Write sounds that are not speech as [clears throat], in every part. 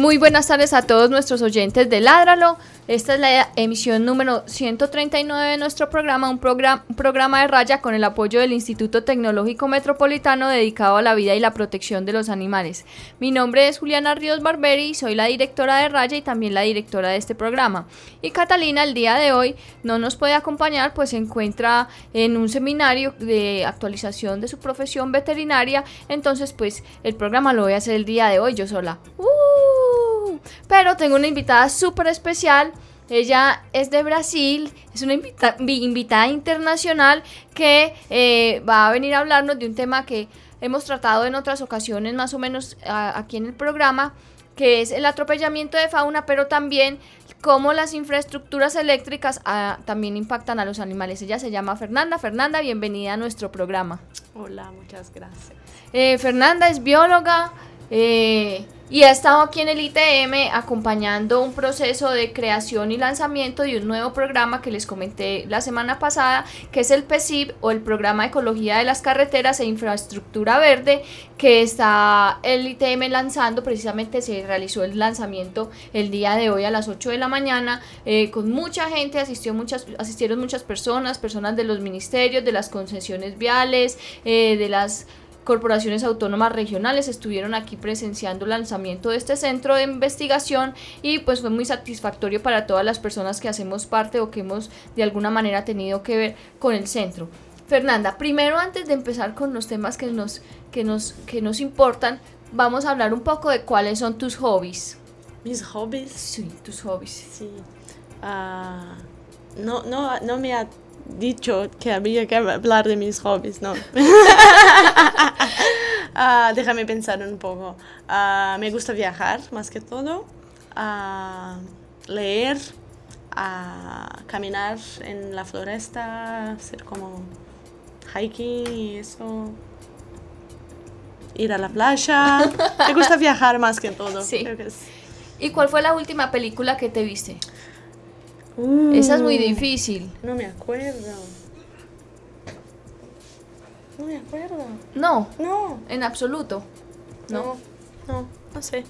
Muy buenas tardes a todos nuestros oyentes de Ládralo. Esta es la emisión número 139 de nuestro programa, un, programa, programa de raya con el apoyo del Instituto Tecnológico Metropolitano dedicado a la vida y la protección de los animales. Mi nombre es Juliana Ríos Barberi, soy la directora de raya y también la directora de este programa. Y Catalina el día de hoy no nos puede acompañar, pues se encuentra en un seminario de actualización de su profesión veterinaria, entonces pues el programa lo voy a hacer el día de hoy yo sola. ¡Uh! Pero tengo una invitada súper especial. Ella es de Brasil, es una invitada internacional que eh, va a venir a hablarnos de un tema que hemos tratado en otras ocasiones más o menos aquí en el programa, que es el atropellamiento de fauna, pero también cómo las infraestructuras eléctricas ah, también impactan a los animales. Ella se llama Fernanda. Fernanda, bienvenida a nuestro programa. Hola, muchas gracias. Eh, Fernanda es bióloga. Eh, y ha estado aquí en el ITM acompañando un proceso de creación y lanzamiento de un nuevo programa que les comenté la semana pasada, que es el PESIB o el Programa de Ecología de las Carreteras e Infraestructura Verde, que está el ITM lanzando, precisamente se realizó el lanzamiento el día de hoy a las 8 de la mañana, eh, con mucha gente, asistió muchas, asistieron muchas personas, personas de los ministerios, de las concesiones viales, eh, de las corporaciones autónomas regionales estuvieron aquí presenciando el lanzamiento de este centro de investigación y pues fue muy satisfactorio para todas las personas que hacemos parte o que hemos de alguna manera tenido que ver con el centro. Fernanda, primero antes de empezar con los temas que nos, que nos, que nos importan, vamos a hablar un poco de cuáles son tus hobbies. ¿Mis hobbies? Sí, tus hobbies. Sí. Ah, no, no, no me ha dicho que había que hablar de mis hobbies, ¿no? [laughs] Ah, déjame pensar un poco. Ah, me gusta viajar más que todo, ah, leer, caminar en la floresta, hacer como hiking y eso. Ir a la playa. me gusta [laughs] viajar más que todo. Sí. ¿Y cuál fue la última película que te viste? Esa es muy uh. difícil. No me acuerdo. No me acuerdo. No. No. En absoluto. No. No, no, sé.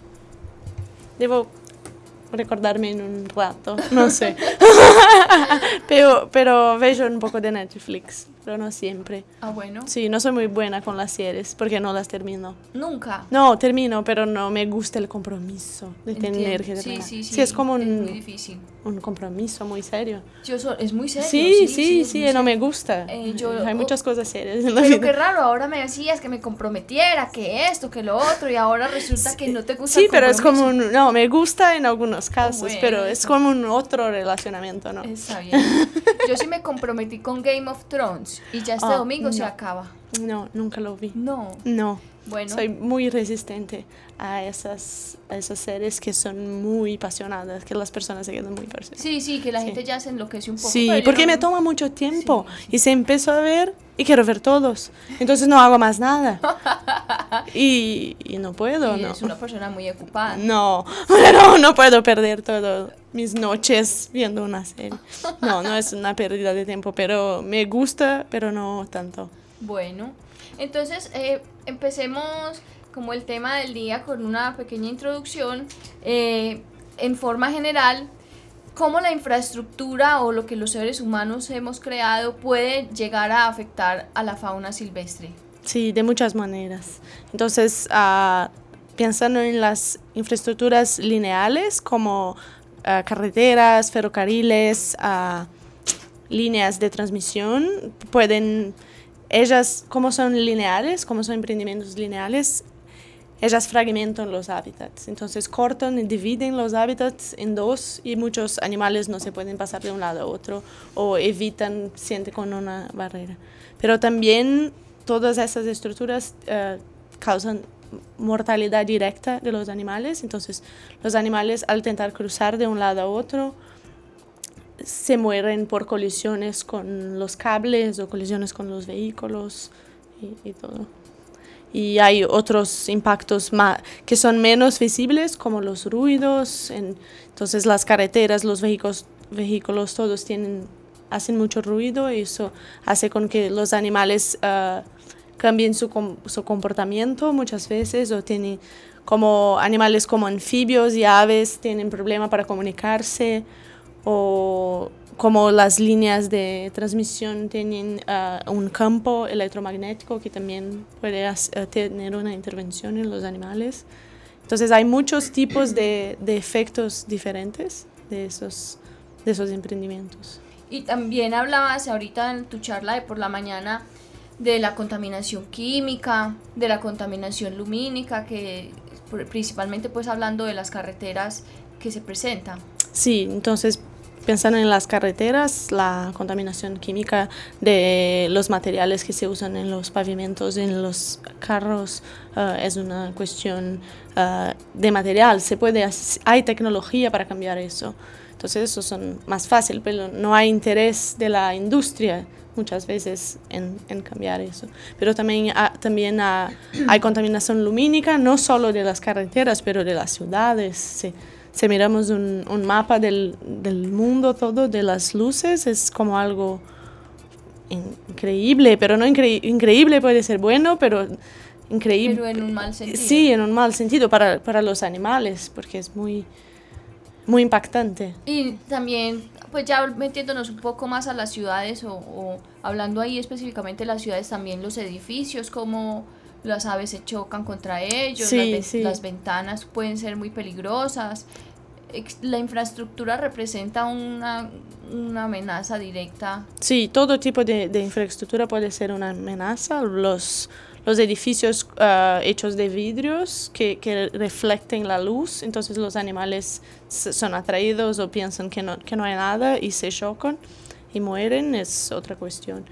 Debo recordarme en un rato, no sé. [laughs] [laughs] pero, pero veo un poco de Netflix pero no siempre. Ah, bueno. Sí, no soy muy buena con las series porque no las termino. ¿Nunca? No, termino, pero no me gusta el compromiso de tener que terminar. Sí, sí, sí. Sí, es como un, es muy difícil. un compromiso muy serio. Yo es muy serio. Sí, sí, sí, no me gusta. Eh, Hay muchas cosas serias en la pero qué raro, ahora me decías que me comprometiera, que esto, que lo otro, y ahora resulta que no te gusta Sí, pero es como un, no, me gusta en algunos casos, pero es como un otro relacionamiento, ¿no? Está bien. Yo sí me comprometí con Game of Thrones y ya este ah, domingo se acaba. No, nunca lo vi. No. No. Bueno. Soy muy resistente a esas, a esas series que son muy apasionadas, que las personas se quedan muy apasionadas. Sí, sí, que la gente ya se enloquece un poco. Sí, porque me toma mucho tiempo y se empezó a ver y quiero ver todos. Entonces no hago más nada. [laughs] y, y, no puedo, y ¿no? Es una persona muy ocupada. No, [laughs] no, no puedo perder todas mis noches viendo una serie. No, no es una pérdida de tiempo, pero me gusta, pero no tanto. Bueno, entonces eh, empecemos como el tema del día con una pequeña introducción. Eh, en forma general, cómo la infraestructura o lo que los seres humanos hemos creado puede llegar a afectar a la fauna silvestre. Sí, de muchas maneras. Entonces, uh, pensando en las infraestructuras lineales como uh, carreteras, ferrocarriles, uh, líneas de transmisión, pueden, ellas, como son lineales, como son emprendimientos lineales, ellas fragmentan los hábitats. Entonces cortan y dividen los hábitats en dos y muchos animales no se pueden pasar de un lado a otro o evitan, siente con una barrera. Pero también todas esas estructuras uh, causan mortalidad directa de los animales. Entonces, los animales al intentar cruzar de un lado a otro se mueren por colisiones con los cables o colisiones con los vehículos y, todo. Y hay otros impactos que son menos visibles, como los ruidos. entonces, las carreteras, los vehículos, vehículos todos tienen, hacen mucho ruido y eso hace con que los animales uh, cambien su, su, comportamiento muchas veces o tienen como animales como anfibios y aves tienen problemas para comunicarse o como las líneas de transmisión tienen uh, un campo electromagnético que también puede uh, tener una intervención en los animales. Entonces hay muchos tipos de, de efectos diferentes de esos de esos emprendimientos. Y también hablabas ahorita en tu charla de por la mañana de la contaminación química, de la contaminación lumínica, que principalmente pues hablando de las carreteras que se presentan. Sí, entonces pensando en las carreteras, la contaminación química de los materiales que se usan en los pavimentos, en los carros, uh, es una cuestión uh, de material. Se puede, hay tecnología para cambiar eso. Entonces eso son más fácil, pero no hay interés de la industria muchas veces en, cambiar eso. Pero también, también hay contaminación lumínica, no solo de las carreteras, pero de las ciudades. Si, si miramos un, un mapa del, del, mundo todo, de las luces, es como algo increíble, pero no incre increíble puede ser bueno, pero increíble. Pero en un mal sentido. Sí, en un mal sentido para, para los animales, porque es muy muy impactante. Y también, pues ya metiéndonos un poco más a las ciudades o, hablando ahí específicamente de las ciudades, también los edificios, como las aves se chocan contra ellos, las, ventanas pueden ser muy peligrosas. La infraestructura representa una, una amenaza directa. Sí, todo tipo de, de infraestructura puede ser una amenaza. Los, los edificios uh, hechos de vidrios que, que, reflecten la luz, entonces los animales son atraídos o piensan que no, que no hay nada y se chocan y mueren, es otra cuestión.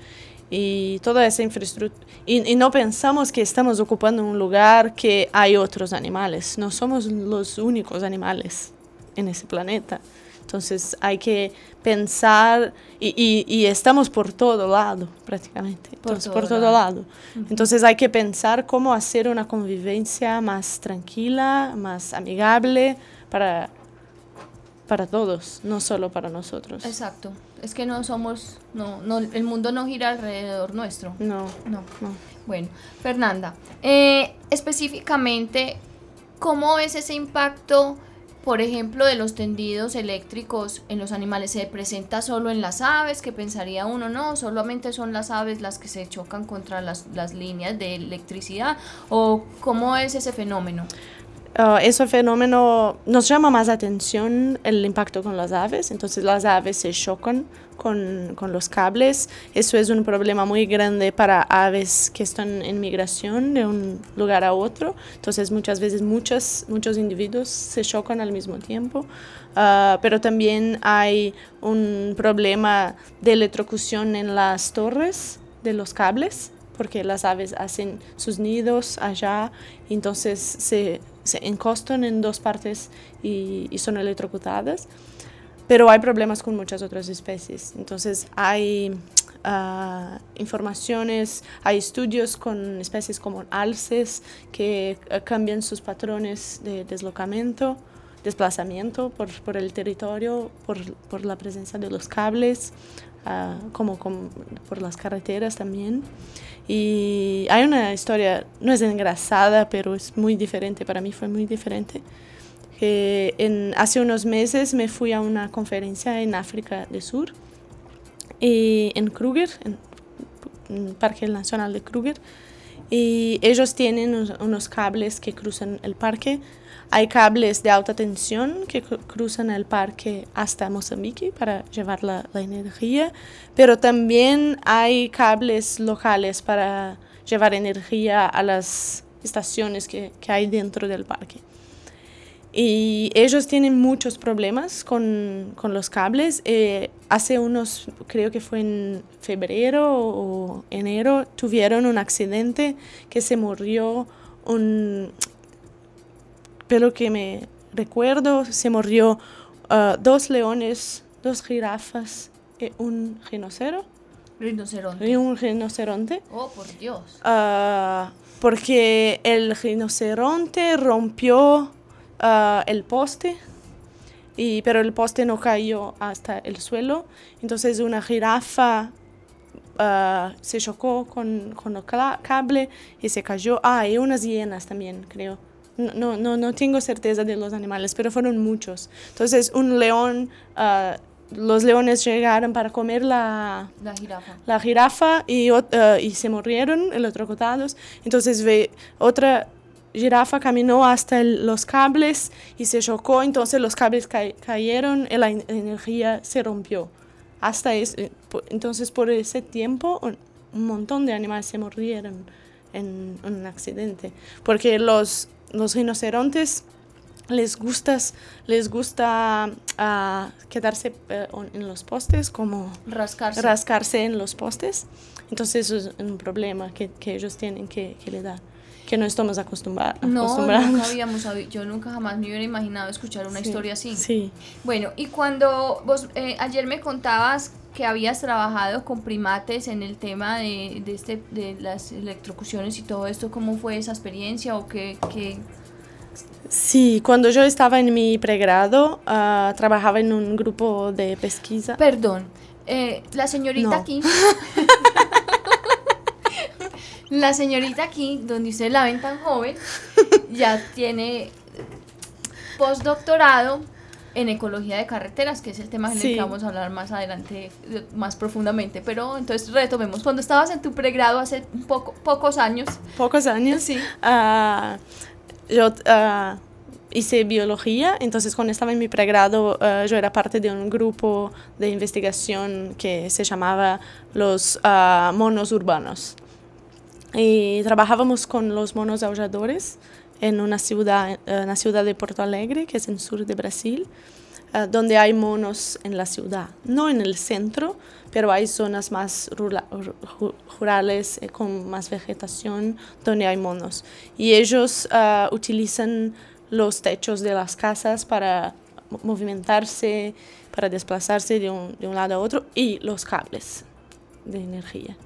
Y toda esa infraestructura, y, y, no pensamos que estamos ocupando un lugar que hay otros animales, no somos los únicos animales en ese planeta. Entonces hay que pensar y, y, estamos por todo lado prácticamente, por, Entonces, todo, por todo lado. Entonces hay que pensar cómo hacer una convivencia más tranquila, más amigable para, para todos, no solo para nosotros. Exacto. Es que no somos, no, no, el mundo no gira alrededor nuestro. No, no. no. Bueno, Fernanda, eh, específicamente, ¿cómo es ese impacto? por ejemplo, de los tendidos eléctricos en los animales se presenta solo en las aves, que pensaría uno, no, solamente son las aves las que se chocan contra las, las líneas de electricidad, o cómo es ese fenómeno. Uh, ese fenómeno nos llama más atención el impacto con las aves, entonces las aves se chocan con, con, los cables. Eso es un problema muy grande para aves que están en migración de un lugar a otro. Entonces muchas veces muchos, muchos individuos se chocan al mismo tiempo. Uh, pero también hay un problema de electrocución en las torres de los cables porque las aves hacen sus nidos allá, entonces se, se encostan en dos partes y, y son electrocutadas pero hay problemas con muchas otras especies. Entonces hay uh, informaciones, hay estudios con especies como alces que uh, cambian sus patrones de deslocamiento, desplazamiento por, por el territorio, por, por, la presencia de los cables, uh, como, como, por las carreteras también. Y hay una historia, no es engrasada, pero es muy diferente, para mí fue muy diferente en, hace unos meses me fui a una conferencia en África del Sur, y en Kruger, en, el Parque Nacional de Kruger, y ellos tienen unos, cables que cruzan el parque. Hay cables de alta tensión que cruzan el parque hasta Mozambique para llevar la, la, energía, pero también hay cables locales para llevar energía a las estaciones que, que hay dentro del parque. Y ellos tienen muchos problemas con, con los cables. Eh, hace unos, creo que fue en febrero o enero, tuvieron un accidente que se murió un, pero que me recuerdo, se murió ah, dos leones, dos jirafas y un rinocero. Rinoceronte. Y un rinoceronte. Oh, por Dios. Ah, porque el rinoceronte rompió ah, el poste, y, pero el poste no cayó hasta el suelo. Entonces una jirafa se chocó con, con el cable y se cayó. Ah, y unas hienas también, creo. No, no, no, tengo certeza de los animales, pero fueron muchos. Entonces un león, ah, los leones llegaron para comer la, La jirafa. la jirafa y, eh, y se murieron electrocutados. Entonces ve, otra jirafa caminó hasta el- los cables y se chocó, entonces los cables ca- cayeron y la en- energía se rompió. Hasta ese, po- entonces por ese tiempo un, un montón de animales se murieron en, un accidente, porque los, los rinocerontes les gusta, les gusta ah, quedarse eh, en los postes como Rascarse. rascarse en los postes. Entonces es un problema que, que ellos tienen que, que le dar, que no estamos acostumbra- no, acostumbrados. nunca habíamos yo nunca jamás me hubiera imaginado escuchar una Sí, historia así. Sí, Bueno, y cuando vos eh, ayer me contabas que habías trabajado con primates en el tema de, de, este, de las electrocuciones y todo esto, ¿cómo fue esa experiencia o qué, qué- sí, cuando yo estaba en mi pregrado, ah, trabajaba en un grupo de pesquisa. Perdón, eh, la señorita No. aquí... [laughs] la señorita aquí, donde usted la ven tan joven, ya tiene postdoctorado en ecología de carreteras, que es el tema en el Sí. que vamos a hablar más adelante, más profundamente. Pero entonces retomemos, cuando estabas en tu pregrado hace poco, pocos años, Pocos años. Sí. ah, yo ah, hice biología, entonces cuando estaba en mi pregrado ah, yo era parte de un grupo de investigación que se llamaba los monos urbanos. Y trabajábamos con los monos aulladores en una ciudad, eh, en la ciudad de Porto Alegre, que es en el sur de Brasil, eh, donde hay monos en la ciudad. No en el centro, pero hay zonas más rura- ru- ru- rurales eh, con más vegetación donde hay monos. Y ellos ah, utilizan los techos de las casas para mo- movimentarse, para desplazarse de un, de un lado a otro y los cables de energía.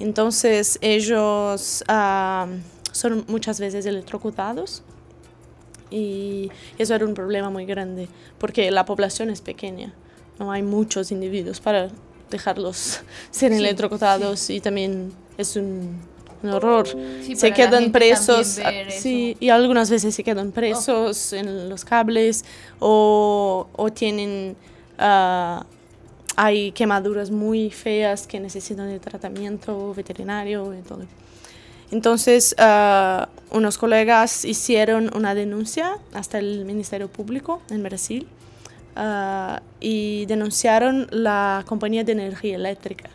Entonces ellos ah, son muchas veces electrocutados y eso era un problema muy grande porque la población es pequeña, no hay muchos individuos para dejarlos [laughs] ser Sí, electrocutados y también es un, un horror. Sí, se quedan presos, ah, sí. Oh. y algunas veces se quedan presos en los cables o, o tienen... ah, hay quemaduras muy feas que necesitan de tratamiento veterinario y todo. Entonces, ah, unos colegas hicieron una denuncia hasta el Ministerio Público en Brasil ah, y denunciaron la compañía de energía eléctrica,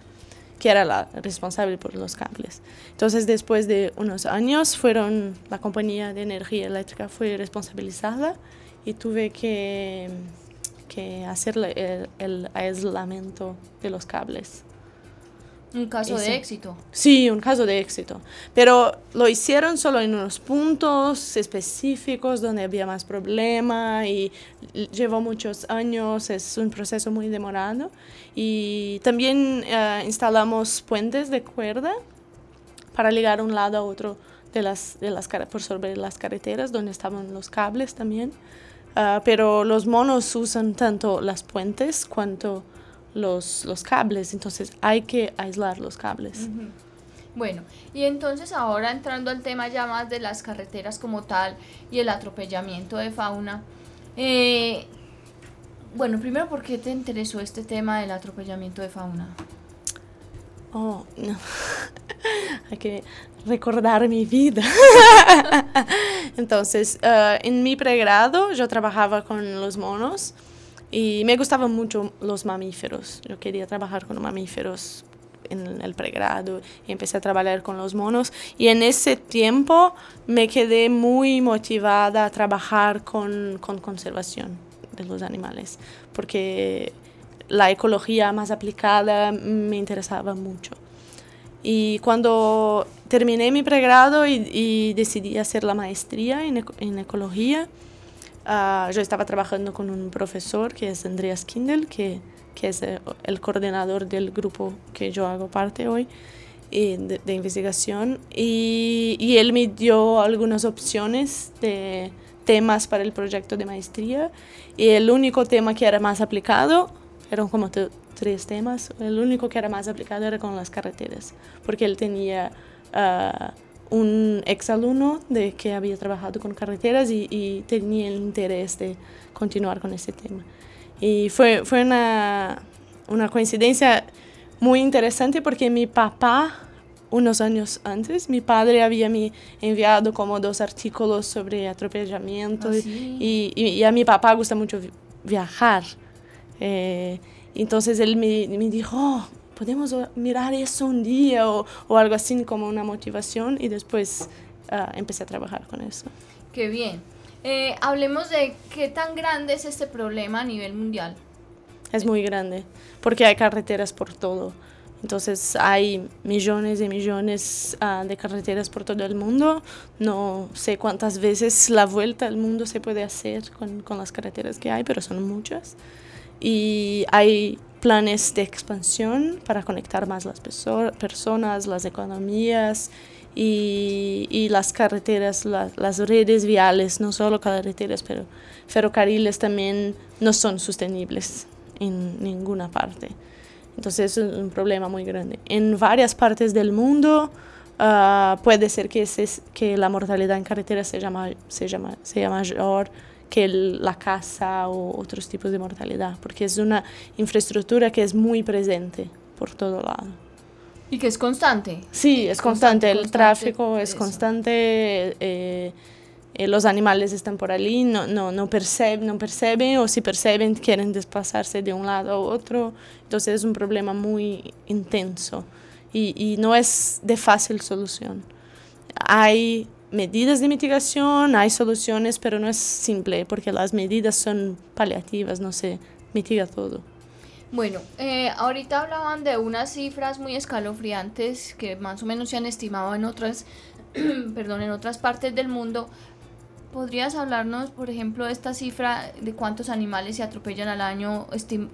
que era la responsable por los cables. Entonces, después de unos años, fueron, la compañía de energía eléctrica fue responsabilizada y tuve que, hacer el, el aislamiento de los cables. Un caso Ese. de éxito. Sí, un caso de éxito. Pero lo hicieron solo en unos puntos específicos donde había más problema y llevó muchos años, es un proceso muy demorado. Y también eh, instalamos puentes de cuerda para ligar un lado a otro de las, de las, por sobre las carreteras donde estaban los cables también. Ah, pero los monos usan tanto las puentes cuanto los, los cables, entonces hay que aislar los cables. Bueno, y entonces ahora entrando al tema ya más de las carreteras como tal y el atropellamiento de fauna. eh, bueno, primero, ¿por qué te interesó este tema del atropellamiento de fauna? Oh, no. [laughs] hay que recordar mi vida. [laughs] Entonces, eh, en mi pregrado yo trabajaba con los monos y me gustaban mucho los mamíferos. Yo quería trabajar con mamíferos en el pregrado y empecé a trabajar con los monos y en ese tiempo me quedé muy motivada a trabajar con, con conservación de los animales porque la ecología más aplicada me interesaba mucho. Y cuando terminé mi pregrado y, decidí hacer la maestría en, en ecología, uh, yo estaba trabajando con un profesor que es Andreas Kindel, que, que es el, el coordinador del grupo que yo hago parte hoy de, de, investigación. Y, y, él me dio algunas opciones de temas para el proyecto de maestría. Y el único tema que era más aplicado eran como tres temas el único que era más aplicado era con las carreteras porque él tenía uh, un exalumno de que había trabajado con carreteras y, y, tenía el interés de continuar con ese tema y fue, fue una, una coincidencia muy interesante porque mi papá, unos años antes, mi padre había me enviado como dos artículos sobre atropellamiento ¿Ah, y, y, y, a mi papá gusta mucho viajar. Eh, entonces él me, me dijo, oh, podemos mirar eso un día o, o, algo así como una motivación y después uh, empecé a trabajar con eso. Qué bien. Eh, hablemos de qué tan grande es este problema a nivel mundial. Es muy grande, porque hay carreteras por todo. Entonces hay millones y millones uh, de carreteras por todo el mundo. No sé cuántas veces la vuelta al mundo se puede hacer con, con las carreteras que hay, pero son muchas. Y hay planes de expansión para conectar más las perso personas, las economías y, y las carreteras, la, las redes viales, no solo carreteras, pero ferrocarriles también no son sostenibles en ninguna parte. Entonces es un problema muy grande. En varias partes del mundo uh, puede ser que, se, que la mortalidad en carretera sea, se llama, sea mayor que la casa o otros tipos de mortalidad, porque es una infraestructura que es muy presente por todo lado. ¿Y que es constante? Sí, es constante. constante el constante, tráfico es eso. constante. Eh, eh, los animales están por allí, no, no, no, perceben, no perceben o si perceben quieren desplazarse de un lado a otro. Entonces es un problema muy intenso y, y no es de fácil solución. Hay medidas de mitigación, hay soluciones, pero no es simple porque las medidas son paliativas, no se mitiga todo. Bueno, eh, ahorita hablaban de unas cifras muy escalofriantes que más o menos se han estimado en otras, [clears throat] perdón, en otras partes del mundo. ¿Podrías hablarnos, por ejemplo, esta cifra de cuántos animales se atropellan al año?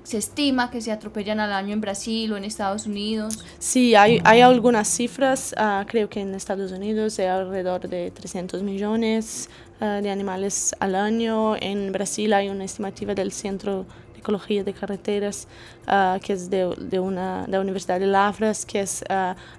Se estima que se atropellan al año en Brasil o en Estados Unidos. Sí, hay, hay algunas cifras. Uh, creo que en Estados Unidos hay alrededor de 300 millones uh, de animales al año. En Brasil hay una estimativa del Centro de Ecología de Carreteras, uh, que es de, de, una, de la Universidad de Lavras, que es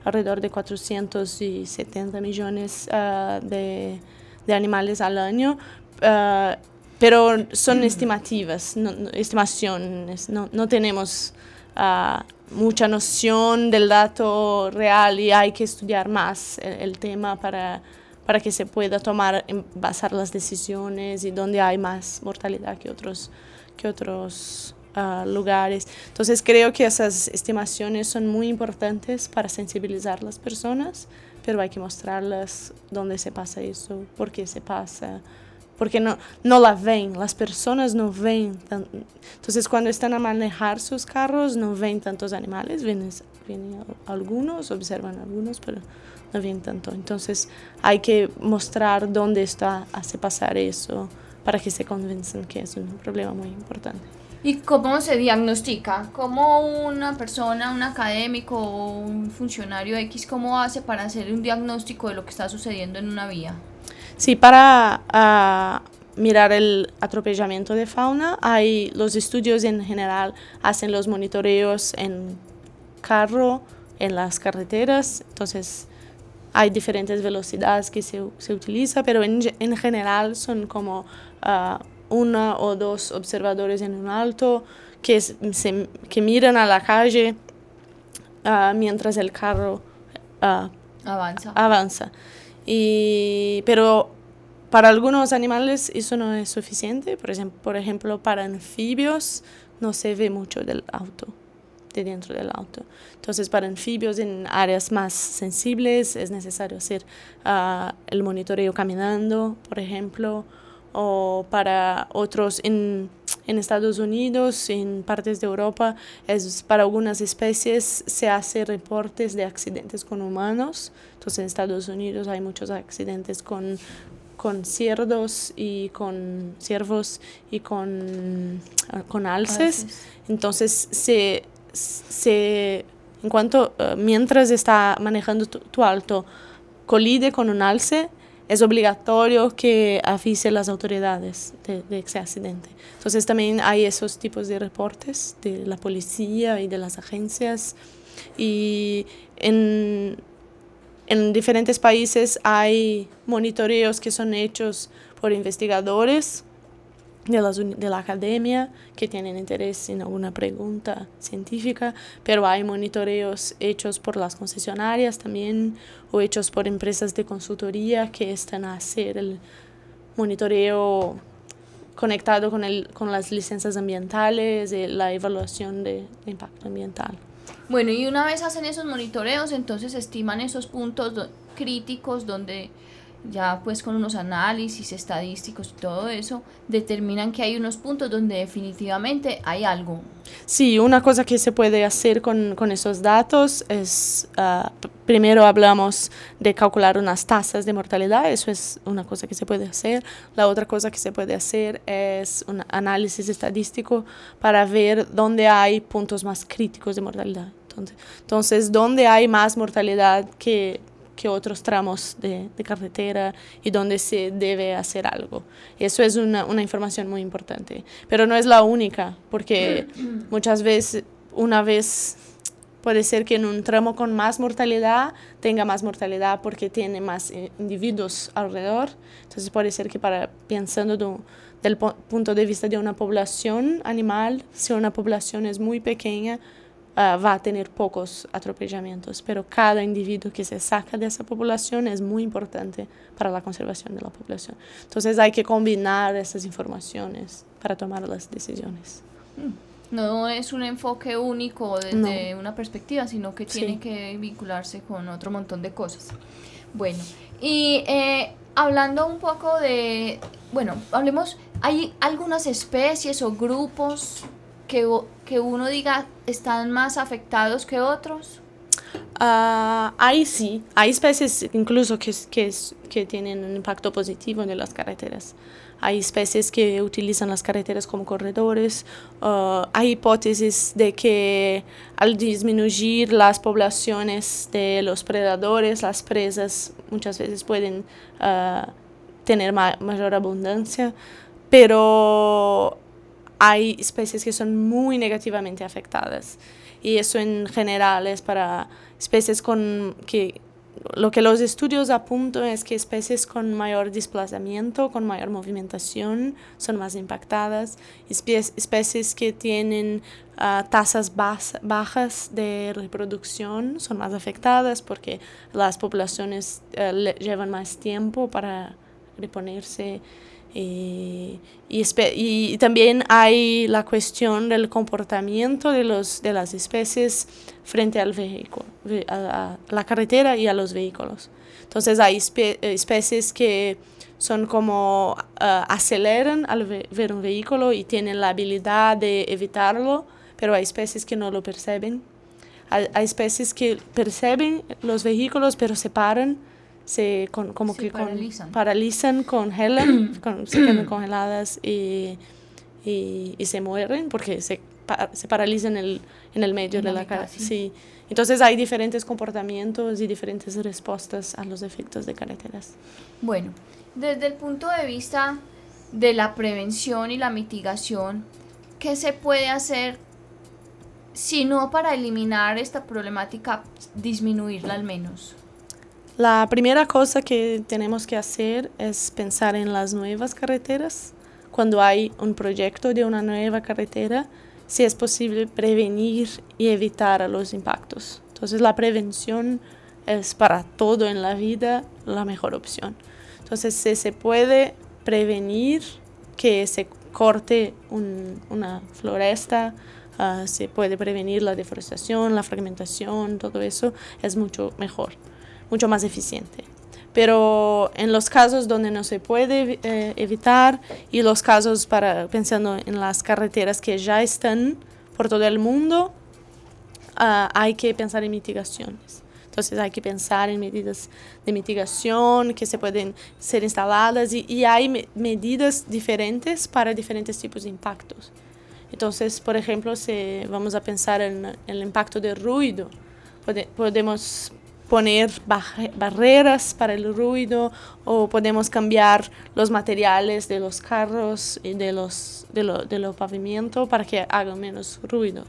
alrededor de 470 millones de de animales al año, uh, pero son estimativas, no, no, estimaciones, no, no tenemos uh, mucha noción del dato real y hay que estudiar más el, el tema para, para que se pueda tomar, basar las decisiones y donde hay más mortalidad que otros, que otros uh, lugares. Entonces creo que esas estimaciones son muy importantes para sensibilizar a las personas pero hay que mostrarlas dónde se pasa eso, por qué se pasa, porque no, no la ven, las personas no ven. Tan, entonces cuando están a manejar sus carros no ven tantos animales, ven, ven algunos, observan algunos, pero no ven tanto. Entonces hay que mostrar dónde está, hace pasar eso para que se convenzan que es un problema muy importante. ¿Y cómo se diagnostica? ¿Cómo una persona, un académico o un funcionario X, cómo hace para hacer un diagnóstico de lo que está sucediendo en una vía? Sí, para uh, mirar el atropellamiento de fauna, hay los estudios en general, hacen los monitoreos en carro, en las carreteras, entonces hay diferentes velocidades que se, se utiliza, pero en, en general son como... Uh, una o dos observadores en un alto que, se, que miran a la calle uh, mientras el carro uh, avanza. avanza. Y, pero para algunos animales eso no es suficiente. Por ejemplo, por ejemplo, para anfibios no se ve mucho del auto, de dentro del auto. Entonces, para anfibios en áreas más sensibles es necesario hacer uh, el monitoreo caminando, por ejemplo, o para otros en en Estados Unidos, en partes de Europa, es para algunas especies se hace reportes de accidentes con humanos. Entonces en Estados Unidos hay muchos accidentes con, con cerdos y con ciervos y con, con alces. Entonces se, se en cuanto, uh, mientras está manejando tu, tu alto, colide con un alce, es obligatorio que avise las autoridades de, de, ese accidente. Entonces también hay esos tipos de reportes de la policía y de las agencias. Y en, en diferentes países hay monitoreos que son hechos por investigadores de, las, de la academia que tienen interés en alguna pregunta científica, pero hay monitoreos hechos por las concesionarias también o hechos por empresas de consultoría que están a hacer el monitoreo conectado con, el, con las licencias ambientales la evaluación de, impacto ambiental. Bueno, y una vez hacen esos monitoreos, entonces estiman esos puntos críticos donde ya pues con unos análisis estadísticos y todo eso, determinan que hay unos puntos donde definitivamente hay algo. Sí, una cosa que se puede hacer con, con esos datos es, uh, primero hablamos de calcular unas tasas de mortalidad, eso es una cosa que se puede hacer. La otra cosa que se puede hacer es un análisis estadístico para ver dónde hay puntos más críticos de mortalidad. Entonces, entonces dónde hay más mortalidad que que otros tramos de, de, carretera y donde se debe hacer algo. Eso es una, una, información muy importante, pero no es la única, porque [clears throat] muchas veces, una vez puede ser que en un tramo con más mortalidad tenga más mortalidad porque tiene más individuos alrededor. Entonces puede ser que para pensando de, del punto de vista de una población animal, si una población es muy pequeña, uh, va a tener pocos atropellamientos, pero cada individuo que se saca de esa población es muy importante para la conservación de la población. Entonces hay que combinar esas informaciones para tomar las decisiones. Mm. No es un enfoque único desde no. una perspectiva, sino que tiene sí. que vincularse con otro montón de cosas. Bueno, y eh, hablando un poco de, bueno, hablemos, ¿hay algunas especies o grupos que, que uno diga están más afectados que otros? Uh, hay sí, hay especies incluso que, que, que tienen un impacto positivo en las carreteras. Hay especies que utilizan las carreteras como corredores. Uh, hay hipótesis de que al disminuir las poblaciones de los predadores, las presas muchas veces pueden uh, tener ma mayor abundancia, pero hay especies que son muy negativamente afectadas. Y eso en general es para especies con que lo que los estudios apuntan es que especies con mayor desplazamiento, con mayor movimentación, son más impactadas. Espe especies que tienen uh, tasas bajas de reproducción son más afectadas porque las poblaciones uh, llevan más tiempo para reponerse. Y, y, y, también hay la cuestión del comportamiento de, los, de las especies frente al vehículo, a, a la carretera y a los vehículos. Entonces hay espe especies que son como uh, aceleran al ve ver un vehículo y tienen la habilidad de evitarlo, pero hay especies que no lo perciben. Hay, hay especies que perciben los vehículos pero se paran se con, como que paralizan. Con, paralizan, congelan, [coughs] con, se quedan congeladas y, y, y, se mueren porque se, pa, se paralizan en el, en el medio en de la cara. Sí. sí. Entonces hay diferentes comportamientos y diferentes respuestas a los efectos de carreteras. Bueno, desde el punto de vista de la prevención y la mitigación, ¿qué se puede hacer si no para eliminar esta problemática, disminuirla al menos? La primera cosa que tenemos que hacer es pensar en las nuevas carreteras. Cuando hay un proyecto de una nueva carretera, si es posible prevenir y evitar los impactos. Entonces la prevención es para todo en la vida la mejor opción. Entonces si se puede prevenir que se corte un, una floresta, uh, se puede prevenir la deforestación, la fragmentación, todo eso es mucho mejor mucho más eficiente. pero en los casos donde no se puede eh, evitar y los casos para pensando en las carreteras que ya están por todo el mundo, uh, hay que pensar en mitigaciones. Entonces hay que pensar en medidas de mitigación que se pueden ser instaladas y, y hay me medidas diferentes para diferentes tipos de impactos. Entonces, por ejemplo, si vamos a pensar en, en el impacto de ruido, pode podemos poner barreras para el ruido o podemos cambiar los materiales de los carros y de los de lo, de los pavimentos para que hagan menos ruido.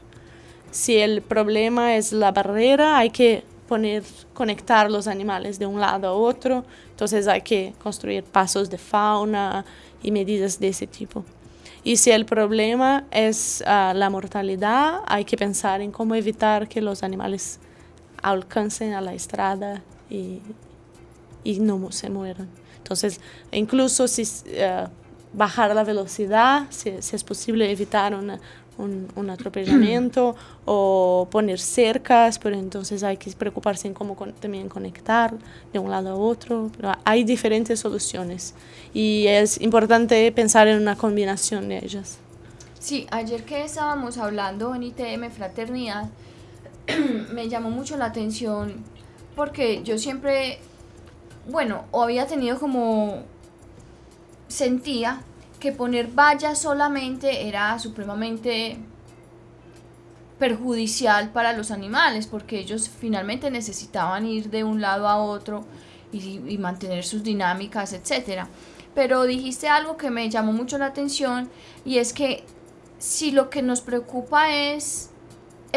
Si el problema es la barrera, hay que poner conectar los animales de un lado a otro, entonces hay que construir pasos de fauna y medidas de ese tipo. Y si el problema es uh, la mortalidad, hay que pensar en cómo evitar que los animales alcancen a la estrada y, y no se mueran. Entonces, incluso si uh, bajar la velocidad, si, si, es posible evitar una, un, un, atropellamiento [clears throat] o poner cercas, pero entonces hay que preocuparse en cómo con, también conectar de un lado a otro. Pero hay diferentes soluciones y es importante pensar en una combinación de ellas. Sí, ayer que estábamos hablando en ITM Fraternidad, [clears throat] me llamó mucho la atención porque yo siempre, bueno, o había tenido como, sentía que poner vallas solamente era supremamente perjudicial para los animales porque ellos finalmente necesitaban ir de un lado a otro y, y mantener sus dinámicas, etcétera. Pero dijiste algo que me llamó mucho la atención y es que si lo que nos preocupa es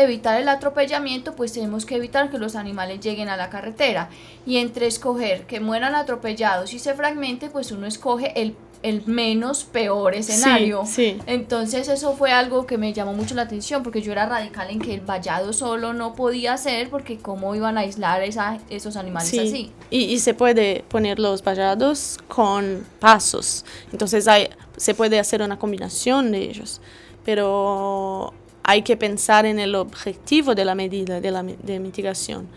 evitar el atropellamiento, pues tenemos que evitar que los animales lleguen a la carretera. Y entre escoger que mueran atropellados y se fragmente, pues uno escoge el, el menos peor escenario. Sí, sí. Entonces eso fue algo que me llamó mucho la atención, porque yo era radical en que el vallado solo no podía ser, porque cómo iban a aislar esa, esos animales sí. así. Y, y se puede poner los vallados con pasos. Entonces hay, se puede hacer una combinación de ellos. Pero hay que pensar en el objetivo de la medida de, la, de mitigación.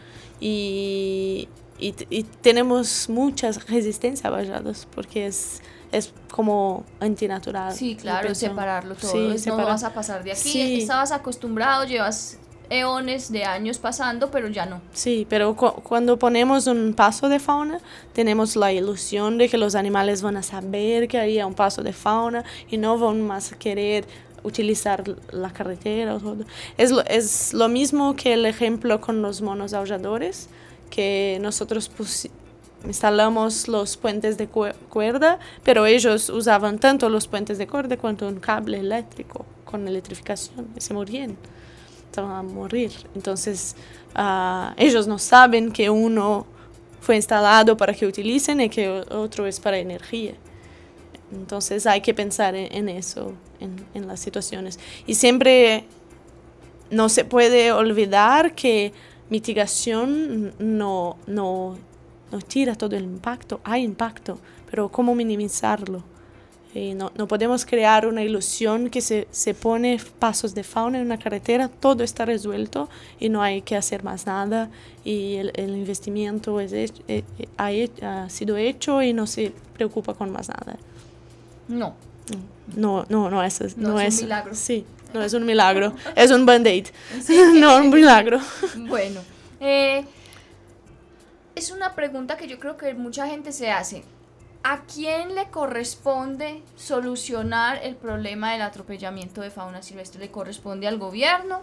Y, y, y, tenemos muchas resistencias vallados porque es, es como antinatural. Sí, claro, separarlo todo. Sí, es. No vas a pasar de aquí. Sí. Estabas acostumbrado, llevas eones de años pasando, pero ya no. Sí, pero cu cuando ponemos un paso de fauna, tenemos la ilusión de que los animales van a saber que haría un paso de fauna y no van más a querer utilizar la carretera. Es lo, es lo mismo que el ejemplo con los monos aulladores, que nosotros instalamos los puentes de cuerda, pero ellos usaban tanto los puentes de cuerda cuanto un cable eléctrico con electrificación y se morían, estaban a morir. Entonces, uh, ellos no saben que uno fue instalado para que utilicen y que otro es para energía. Entonces hay que pensar en, en eso, en, en, las situaciones. Y siempre no se puede olvidar que mitigación no, no, no tira todo el impacto, hay impacto, pero cómo minimizarlo. Y no, no podemos crear una ilusión que se, se pone pasos de fauna en una carretera, todo está resuelto y no hay que hacer más nada y el, el investimiento es, eh, eh, ha, ha sido hecho y no se preocupa con más nada. No. No, no, no es, no, no es, es un milagro. Sí, no es un milagro, es un band-aid. Sí. [laughs] no un milagro. [laughs] Bueno, eh, es una pregunta que yo creo que mucha gente se hace. ¿A quién le corresponde solucionar el problema del atropellamiento de fauna silvestre? ¿Le corresponde al gobierno?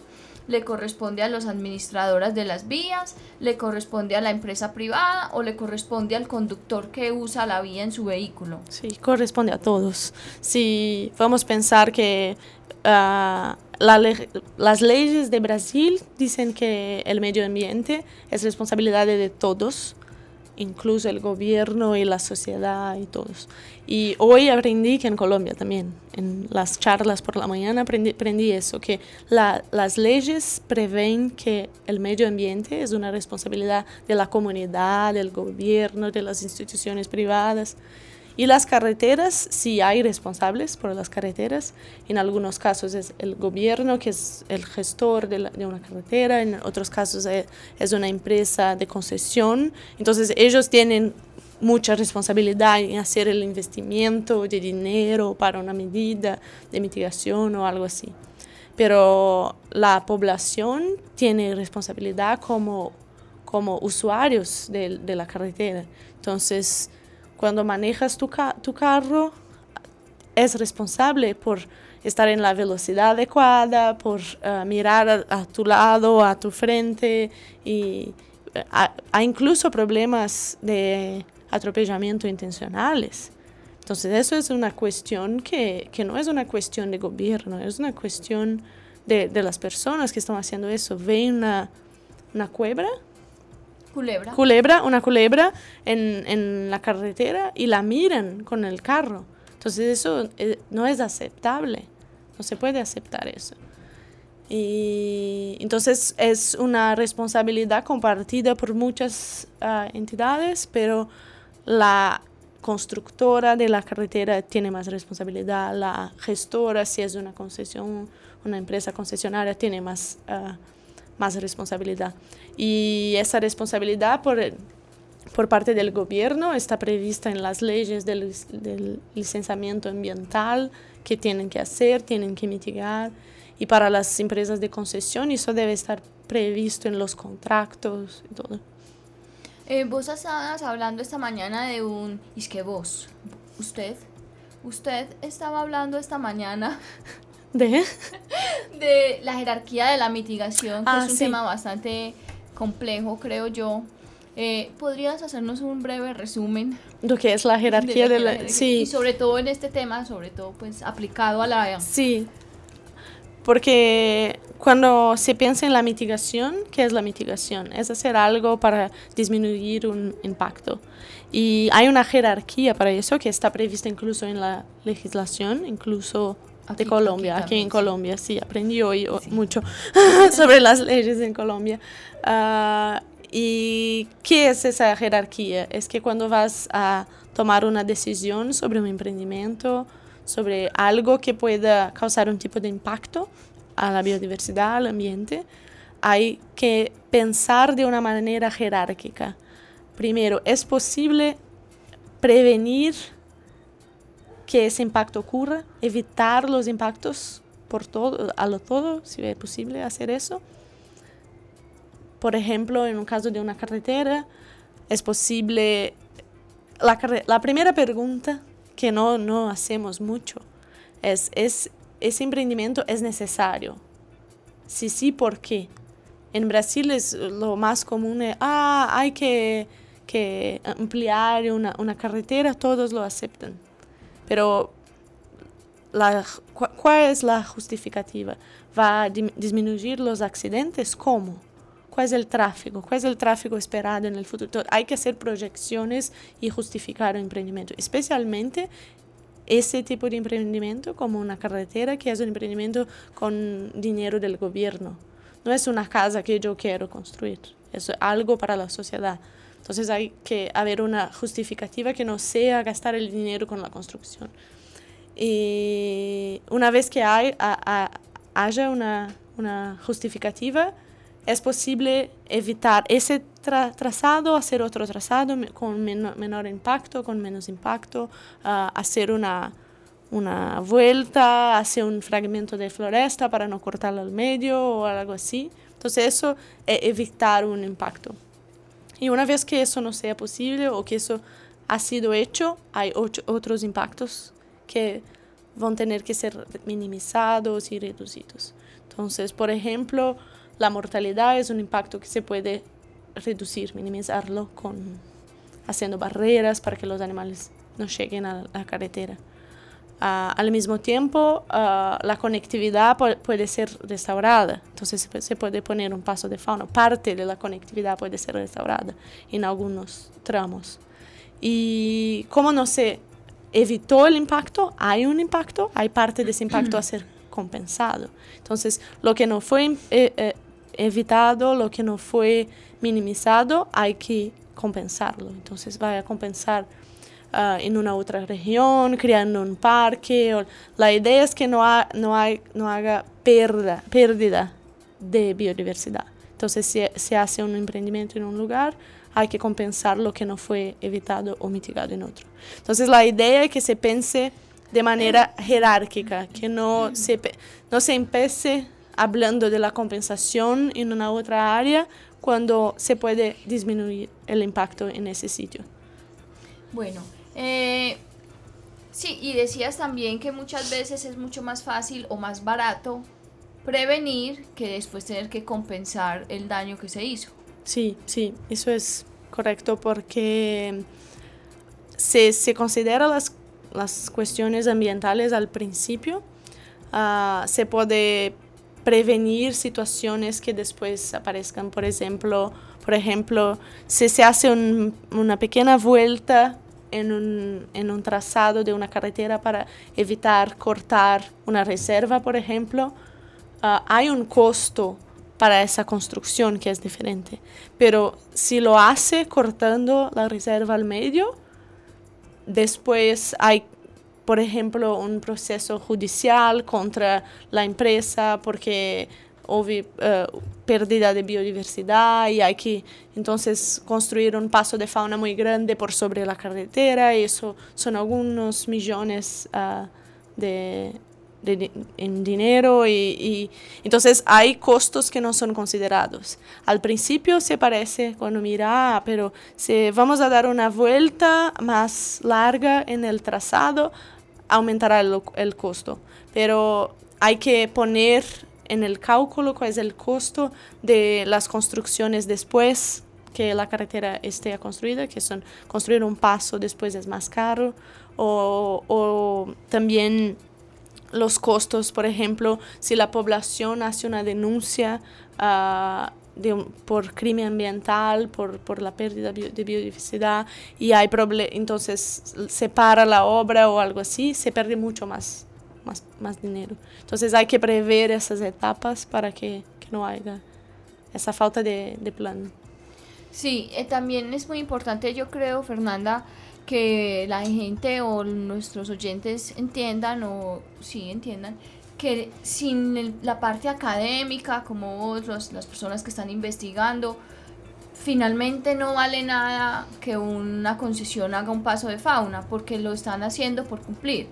Le corresponde a las administradoras de las vías, le corresponde a la empresa privada o le corresponde al conductor que usa la vía en su vehículo. Sí, corresponde a todos. Si vamos a pensar que le las leyes de Brasil dicen que el medio ambiente es responsabilidad de todos, incluso el gobierno y la sociedad y todos. Y hoy aprendí que en Colombia también, en las charlas por la mañana aprendí, eso, que la, las leyes prevén que el medio ambiente es una responsabilidad de la comunidad, del gobierno, de las instituciones privadas. Y las carreteras, sí hay responsables por las carreteras. En algunos casos es el gobierno, que es el gestor de, la, de una carretera. En otros casos es, es, una empresa de concesión. Entonces ellos tienen mucha responsabilidad en hacer el investimiento de dinero para una medida de mitigación o algo así. Pero la población tiene responsabilidad como, como usuarios de, de la carretera. Entonces, cuando manejas tu, ca tu carro, es responsable por estar en la velocidad adecuada, por uh, mirar a, a, tu lado, a tu frente. Y hay incluso problemas de atropellamiento intencionales. Entonces, eso es una cuestión que, que, no es una cuestión de gobierno, es una cuestión de, de las personas que están haciendo eso. Ven una, una culebra, culebra, una culebra en, en, la carretera y la miran con el carro. Entonces, eso eh, no es aceptable, no se puede aceptar eso. Y entonces es una responsabilidad compartida por muchas uh, entidades, pero la constructora de la carretera tiene más responsabilidad, la gestora, si es una concesión, una empresa concesionaria, tiene más, uh, más responsabilidad. Y esa responsabilidad por, por parte del gobierno está prevista en las leyes del, del licenciamiento ambiental que tienen que hacer, tienen que mitigar. Y para las empresas de concesión eso debe estar previsto en los contratos y todo. Eh, vos estabas hablando esta mañana de un... ¿Y es que vos? ¿Usted? ¿Usted estaba hablando esta mañana ¿De? [laughs] de la jerarquía de la mitigación, que Ah, es un sí. tema bastante complejo, creo yo. Eh, ¿Podrías hacernos un breve resumen? Lo que es la jerarquía de la... jerarquía? Sí. Y sobre todo en este tema, sobre todo pues aplicado a la... Sí, porque cuando se piensa en la mitigación, ¿qué es la mitigación? Es hacer algo para disminuir un impacto. Y hay una jerarquía para eso que está prevista incluso en la legislación, incluso Aquí- de Colombia, aquí en. Colombia, sí, aprendí hoy o- mucho [laughs] sobre las leyes en Colombia. Ah, ¿Y qué es esa jerarquía? Es que cuando vas a tomar una decisión sobre un emprendimiento, sobre algo que pueda causar un tipo de impacto a la biodiversidad, al ambiente, hay que pensar de una manera jerárquica. Primero, ¿es posible prevenir que ese impacto ocurra, evitar los impactos por todo, a lo todo, si es posible hacer eso? Por ejemplo, en un caso de una carretera, es posible... La, la primera pregunta que no, no hacemos mucho es, es, ¿ese emprendimiento es necesario? Si sí, ¿por qué? En Brasil es lo más común, es, ah, hay que, que ampliar una, una carretera, todos lo aceptan. Pero la, cu- ¿cuál es la justificativa? ¿Va a disminuir los accidentes? ¿Cómo? ¿Cuál es el tráfico? ¿Cuál es el tráfico esperado en el futuro? Hay que hacer proyecciones y justificar el emprendimiento, especialmente ese tipo de emprendimiento como una carretera que es un emprendimiento con dinero del gobierno. No es una casa que yo quiero construir, es algo para la sociedad. Entonces hay que haber una justificativa que no sea gastar el dinero con la construcción. Y una vez que hay, a- a- haya una, una justificativa, es posible evitar ese tra- trazado, hacer otro trazado con meno- menor impacto, con menos impacto, ah, hacer una, una vuelta hacia un fragmento de floresta para no cortarlo al medio o algo así. Entonces eso es evitar un impacto. Y una vez que eso no sea posible o que eso ha sido hecho, hay otros impactos que van a tener que ser minimizados y reducidos. Entonces, por ejemplo, la mortalidad es un impacto que se puede reducir, minimizarlo con haciendo barreras para que los animales no lleguen a la carretera. Ah, al mismo tiempo, ah, la conectividad pu- puede ser restaurada. Entonces, se puede poner un paso de fauna. Parte de la conectividad puede ser restaurada en algunos tramos. Y como no se evitó el impacto, hay un impacto, hay parte de ese impacto a ser compensado. Entonces, lo que no fue eh, eh, evitado, lo que no fue minimizado, hay que compensarlo. Entonces, va a compensar ah, en una otra región, creando un parque. o- la idea es que no, ha- no, hay, no haga perda, pérdida de biodiversidad. Entonces, si se hace un emprendimiento en un lugar, hay que compensar lo que no fue evitado o mitigado en otro. Entonces la idea es que se pense de manera jerárquica, que no se, no se empiece hablando de la compensación en una otra área cuando se puede disminuir el impacto en ese sitio. Bueno, eh, sí, y decías también que muchas veces es mucho más fácil o más barato prevenir que después tener que compensar el daño que se hizo. Sí, sí, eso es correcto porque se, se considera las, las cuestiones ambientales al principio, uh, se puede prevenir situaciones que después aparezcan. Por ejemplo, por ejemplo si se hace un, una pequeña vuelta en un, en un, trazado de una carretera para evitar cortar una reserva, por ejemplo, uh, hay un costo para esa construcción que es diferente. Pero si lo hace cortando la reserva al medio, después hay por ejemplo, un proceso judicial contra la empresa porque hubo uh, pérdida de biodiversidad y hay que entonces construir un paso de fauna muy grande por sobre la carretera y eso son algunos millones uh, de, de, en dinero y, y, entonces hay costos que no son considerados. Al principio se parece cuando mira, ah, pero si vamos a dar una vuelta más larga en el trazado, aumentará el, el costo. Pero hay que poner en el cálculo cuál es el costo de las construcciones después que la carretera esté construida, que son construir un paso después es más caro, o, o también los costos, por ejemplo, si la población hace una denuncia uh, de por crimen ambiental, por, por la pérdida de biodiversidad y hay entonces se para la obra o algo así, se pierde mucho más, más, más dinero. Entonces hay que prever esas etapas para que, que no haya esa falta de, de plan. Sí, eh, también es muy importante, yo creo, Fernanda, que la gente o nuestros oyentes entiendan o sí entiendan que sin la parte académica, como vos, las personas que están investigando, finalmente no vale nada que una concesión haga un paso de fauna, porque lo están haciendo por cumplir.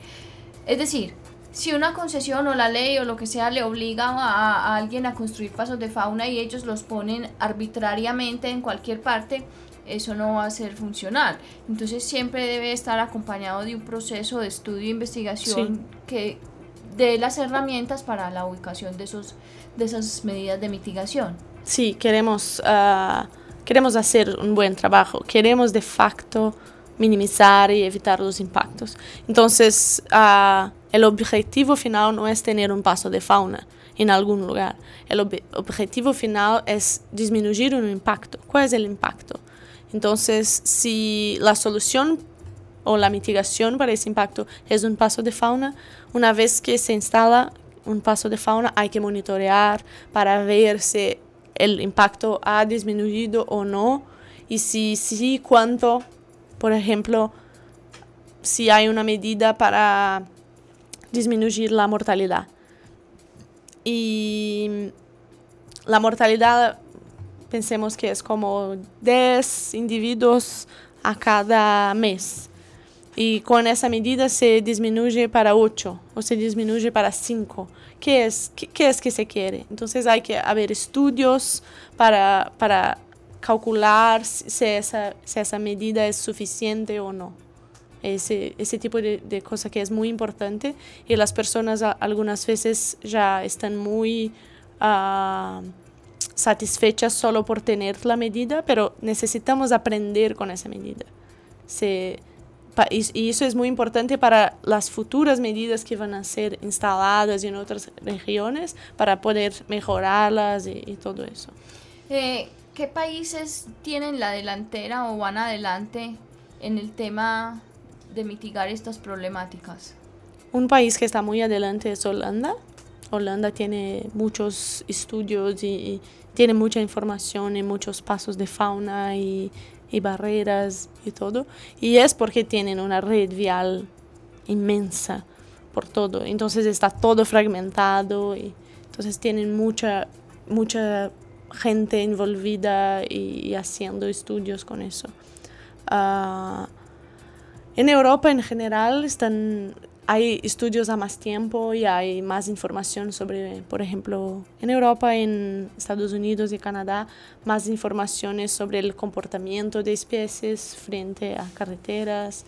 Es decir, si una concesión o la ley o lo que sea le obliga a, a alguien a construir pasos de fauna y ellos los ponen arbitrariamente en cualquier parte, eso no va a ser funcional. Entonces siempre debe estar acompañado de un proceso de estudio e investigación que de las herramientas para la ubicación de, esos, de esas medidas de mitigación. Sí, queremos, uh, queremos hacer un buen trabajo, queremos de facto minimizar y evitar los impactos. Entonces, uh, el objetivo final no es tener un paso de fauna en algún lugar. El ob objetivo final es disminuir un impacto. ¿Cuál es el impacto? Entonces, si la solución o la mitigación para ese impacto es un paso de fauna, una vez que se instala un paso de fauna hay que monitorear para ver si el impacto ha disminuido o no y si sí, cuánto, por ejemplo, si hay una medida para disminuir la mortalidad. Y la mortalidad, pensemos que es como 10 individuos a cada mes y con esa medida se disminuye para 8 o se disminuye para 5. ¿Qué es, qué, es que se quiere? Entonces hay que haber estudios para, para calcular si esa, si esa medida es suficiente o no. Ese, ese tipo de, de cosa que es muy importante y las personas algunas veces ya están muy uh, satisfechas solo por tener la medida, pero necesitamos aprender con esa medida. Se, y eso es muy importante para las futuras medidas que van a ser instaladas en otras regiones para poder mejorarlas y, todo eso. Eh, ¿Qué países tienen la delantera o van adelante en el tema de mitigar estas problemáticas? Un país que está muy adelante es Holanda. Holanda tiene muchos estudios y, y tiene mucha información y muchos pasos de fauna y y barreras y todo. Y es porque tienen una red vial inmensa por todo. Entonces está todo fragmentado y entonces tienen mucha, mucha gente envolvida y, haciendo estudios con eso. Ah, en Europa en general están, hay estudios a más tiempo y hay más información sobre, por ejemplo, en Europa, en Estados Unidos y Canadá, más informaciones sobre el comportamiento de especies frente a carreteras.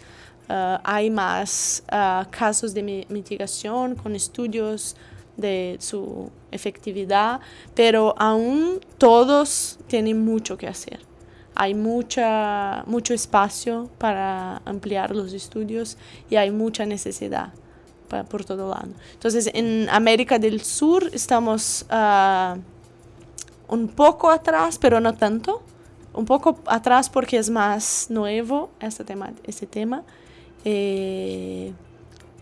Ah, hay más ah, casos de mitigación con estudios de su efectividad, pero aún todos tienen mucho que hacer. Hay mucha, mucho espacio para ampliar los estudios y hay mucha necesidad por todo lado. Entonces, en América del Sur estamos ah, un poco atrás, pero no tanto. Un poco atrás porque es más nuevo este tema. Este tema. Eh,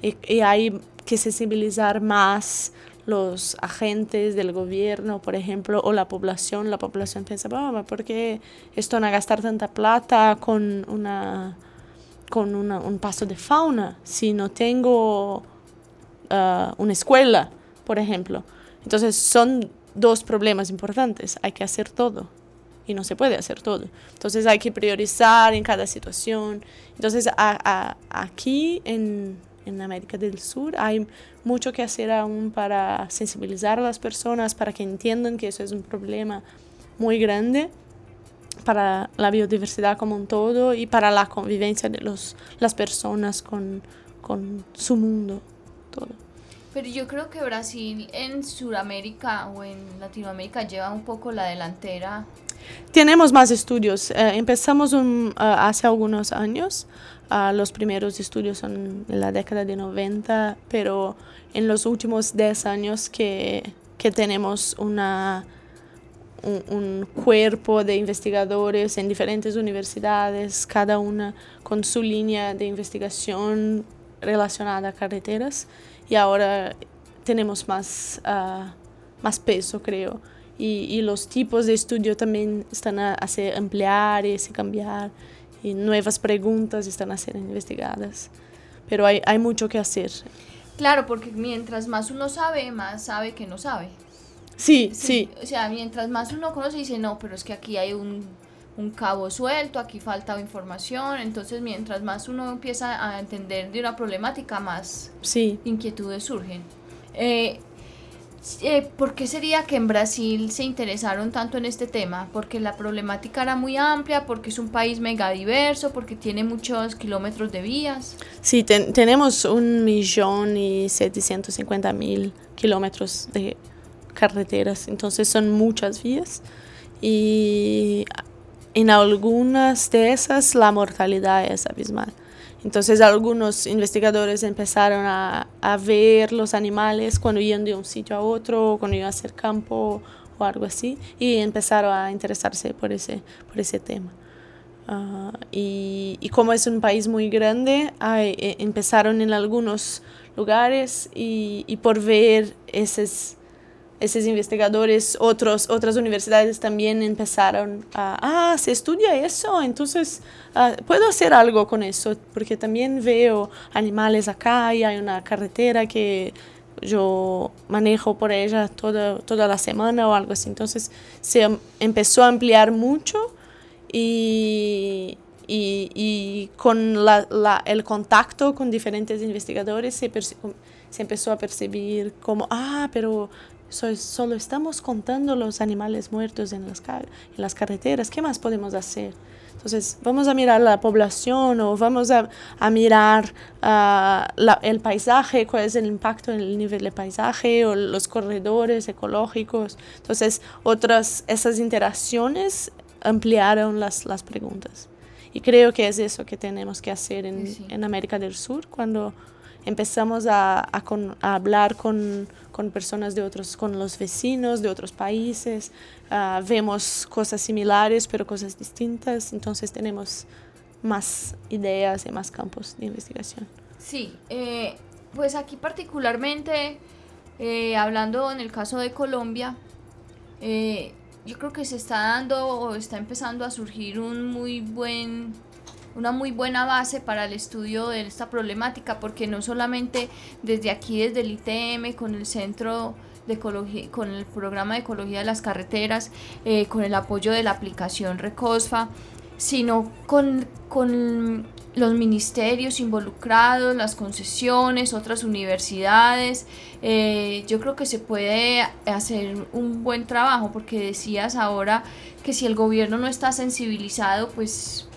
y hay que sensibilizar más los agentes del gobierno, por ejemplo, o la población. La población piensa, ¿por qué esto no gastar tanta plata con, una, con un paso de fauna si no tengo uh, una escuela, por ejemplo? Entonces son dos problemas importantes. Hay que hacer todo y no se puede hacer todo. Entonces hay que priorizar en cada situación. Entonces aquí en, en América del Sur. Hay mucho que hacer aún para sensibilizar a las personas, para que entiendan que eso es un problema muy grande para la biodiversidad como un todo y para la convivencia de los, las personas con, con su mundo todo. Pero yo creo que Brasil en Sudamérica o en Latinoamérica lleva un poco la delantera. Tenemos más estudios. Eh, empezamos un, uh, hace algunos años Uh, los primeros estudios son en la década de 90, pero en los últimos 10 años que, que tenemos una, un, un, cuerpo de investigadores en diferentes universidades, cada una con su línea de investigación relacionada a carreteras, y ahora tenemos más, uh, más peso, creo. Y, y, los tipos de estudio también están a, a se ampliar y se cambiar y nuevas preguntas están a ser investigadas. Pero hay, hay mucho que hacer. Claro, porque mientras más uno sabe, más sabe que no sabe. Sí, sí, O sea, mientras más uno conoce, dice, no, pero es que aquí hay un, un cabo suelto, aquí falta información. Entonces, mientras más uno empieza a entender de una problemática, más sí. inquietudes surgen. Eh, eh, ¿Por qué sería que en Brasil se interesaron tanto en este tema? Porque la problemática era muy amplia, porque es un país mega diverso, porque tiene muchos kilómetros de vías. Sí, tenemos un millón y setecientos mil kilómetros de carreteras, entonces son muchas vías y en algunas de esas la mortalidad es abismal. Entonces algunos investigadores empezaron a, a, ver los animales cuando iban de un sitio a otro, cuando iban a hacer campo o algo así, y empezaron a interesarse por ese, por ese tema. Uh, y, y, como es un país muy grande, hay, eh, empezaron en algunos lugares y, y por ver esos esos investigadores, otros, otras universidades también empezaron a, ah, se estudia eso, entonces ah, puedo hacer algo con eso, porque también veo animales acá y hay una carretera que yo manejo por ella toda, toda la semana o algo así. Entonces se empezó a ampliar mucho y, y, y con la, la, el contacto con diferentes investigadores se, se empezó a percibir como, ah, pero solo estamos contando los animales muertos en las, en las carreteras. ¿Qué más podemos hacer? Entonces, vamos a mirar la población o vamos a, a mirar uh, la, el paisaje, cuál es el impacto en el nivel de paisaje o los corredores ecológicos. Entonces, otras, esas interacciones ampliaron las, las preguntas. Y creo que es eso que tenemos que hacer en, sí. en América del Sur cuando empezamos a, a, con, a hablar con, con, personas de otros, con los vecinos de otros países, uh, vemos cosas similares pero cosas distintas, entonces tenemos más ideas y más campos de investigación. Sí, eh, pues aquí particularmente, eh, hablando en el caso de Colombia, eh, yo creo que se está dando o está empezando a surgir un muy buen una muy buena base para el estudio de esta problemática, porque no solamente desde aquí, desde el ITM, con el Centro de ecología, con el programa de ecología de las carreteras, eh, con el apoyo de la aplicación Recosfa, sino con, con los ministerios involucrados, las concesiones, otras universidades. Eh, yo creo que se puede hacer un buen trabajo porque decías ahora que si el gobierno no está sensibilizado, pues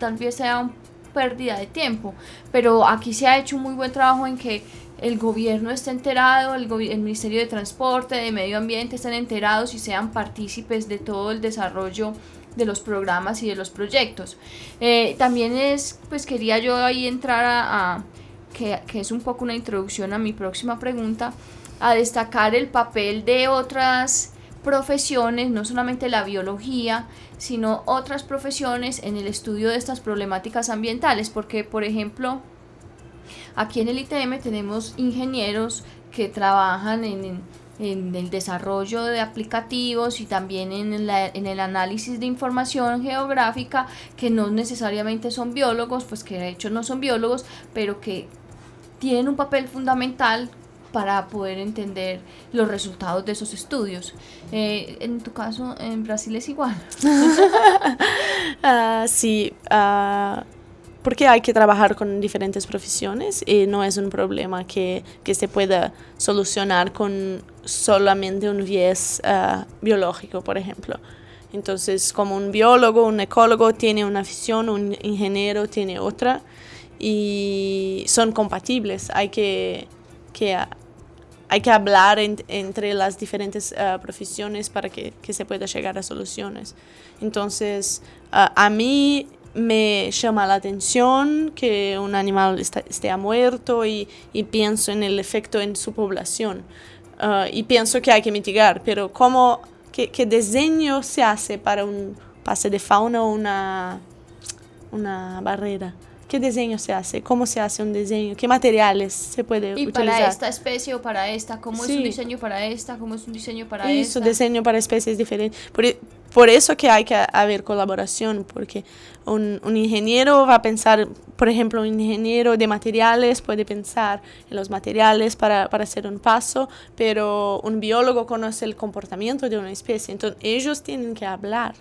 tal vez sea una pérdida de tiempo. Pero aquí se ha hecho un muy buen trabajo en que el gobierno esté enterado, el, el Ministerio de Transporte, de Medio Ambiente estén enterados y sean partícipes de todo el desarrollo de los programas y de los proyectos. Eh, también es, pues quería yo ahí entrar a, que, que, es un poco una introducción a mi próxima pregunta, a destacar el papel de otras profesiones, no solamente la biología, sino otras profesiones en el estudio de estas problemáticas ambientales, porque por ejemplo, aquí en el ITM tenemos ingenieros que trabajan en en el desarrollo de aplicativos y también en, en, el análisis de información geográfica que no necesariamente son biólogos, pues que de hecho no son biólogos, pero que tienen un papel fundamental para poder entender los resultados de esos estudios. Eh, en tu caso, en Brasil es igual. uh, [laughs] sí. Uh porque hay que trabajar con diferentes profesiones y no es un problema que, que se pueda solucionar con solamente un viés uh, biológico, por ejemplo. Entonces, como un biólogo, un ecólogo tiene una afición, un ingeniero tiene otra, y son compatibles. Hay que, que, hay que hablar entre las diferentes uh, profesiones para que, que, se pueda llegar a soluciones. Entonces, uh, a mí me llama la atención que un animal esté muerto y, y, pienso en el efecto en su población. Uh, y pienso que hay que mitigar, pero ¿cómo, qué, qué, diseño se hace para un pase de fauna o una, una barrera? ¿Qué diseño se hace? ¿Cómo se hace un diseño? ¿Qué materiales se puede ¿Y utilizar? para esta especie o para esta? ¿Cómo sí. es un diseño para esta? ¿Cómo es un diseño para Eso, esta? diseño para especies diferentes. Por, por eso que hay que haber colaboración, porque un, un, ingeniero va a pensar, por ejemplo, un ingeniero de materiales puede pensar en los materiales para, para hacer un paso, pero un biólogo conoce el comportamiento de una especie, entonces ellos tienen que hablar,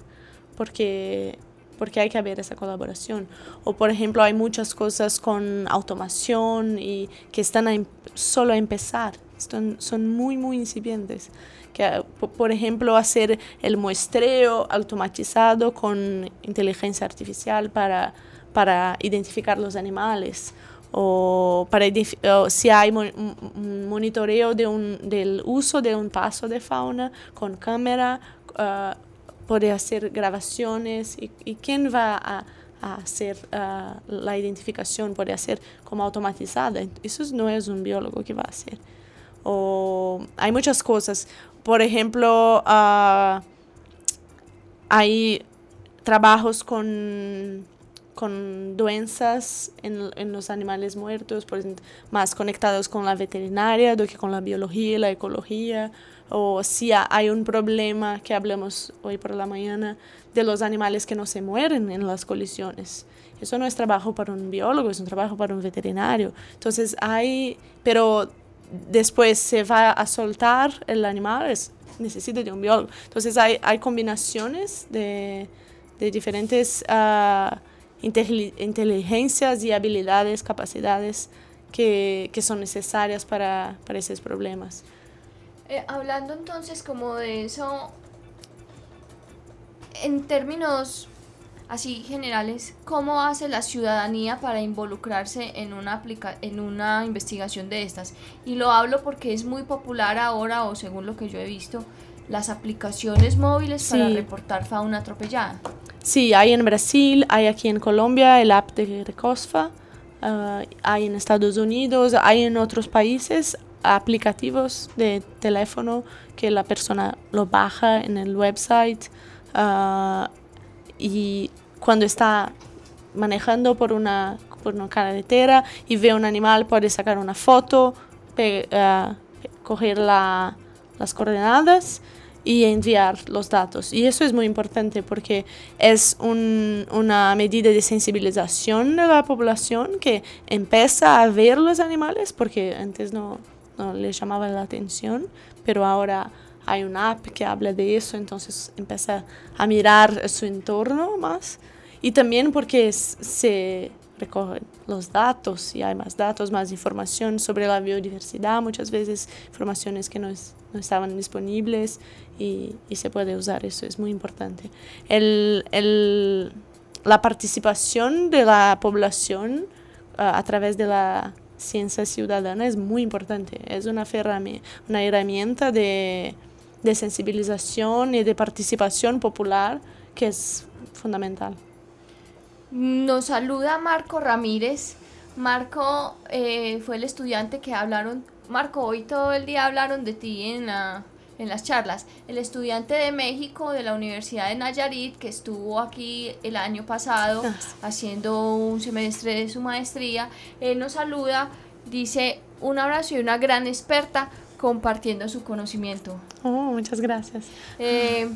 porque porque hay que haber esa colaboración. O por ejemplo, hay muchas cosas con automación y que están a, solo a empezar, están, son muy, muy incipientes. Que, por ejemplo, hacer el muestreo automatizado con inteligencia artificial para, para identificar los animales. O para o si hay un monitoreo de un, del uso de un paso de fauna con cámara, uh, puede hacer grabaciones y, y quién va a, a hacer uh, la identificación, puede hacer como automatizada. Eso no es un biólogo que va a hacer. O hay muchas cosas. Por ejemplo, uh, hay trabajos con, con doenças en, en, los animales muertos, por ejemplo, más conectados con la veterinaria do que con la biología la ecología. O si hay un problema que hablamos hoy por la mañana de los animales que no se mueren en las colisiones. Eso no es trabajo para un biólogo, es un trabajo para un veterinario. Entonces hay, pero después se va a soltar el animal, es, necesita de un biólogo. Entonces hay, hay combinaciones de, de diferentes uh, inteligencias y habilidades, capacidades que, que son necesarias para, para esos problemas. Eh, hablando entonces como de eso, en términos así generales, ¿cómo hace la ciudadanía para involucrarse en una, aplica en una investigación de estas? Y lo hablo porque es muy popular ahora, o según lo que yo he visto, las aplicaciones móviles sí. para reportar fauna atropellada. Sí, hay en Brasil, hay aquí en Colombia el app de Recosfa, uh, hay en Estados Unidos, hay en otros países aplicativos de teléfono que la persona lo baja en el website. Uh, y cuando está manejando por una, por una carretera y ve un animal, puede sacar una foto, uh, coger la, las coordenadas y enviar los datos. Y eso es muy importante porque es un, una medida de sensibilización de la población que empieza a ver los animales porque antes no, no le llamaba la atención, pero ahora hay una app que habla de eso, entonces empieza a mirar su entorno más. Y también porque se recogen los datos y hay más datos, más información sobre la biodiversidad, muchas veces informaciones que no, no estaban disponibles y, y, se puede usar, eso es muy importante. El, el, la participación de la población uh, a través de la ciencia ciudadana es muy importante, es una, una herramienta de, de sensibilización y de participación popular que es fundamental. Nos saluda Marco Ramírez. Marco eh, fue el estudiante que hablaron. Marco, hoy todo el día hablaron de ti en, en las charlas. El estudiante de México de la Universidad de Nayarit que estuvo aquí el año pasado ah, haciendo un semestre de su maestría. Él nos saluda, dice un abrazo y una gran experta compartiendo su conocimiento. Oh, muchas gracias. Eh,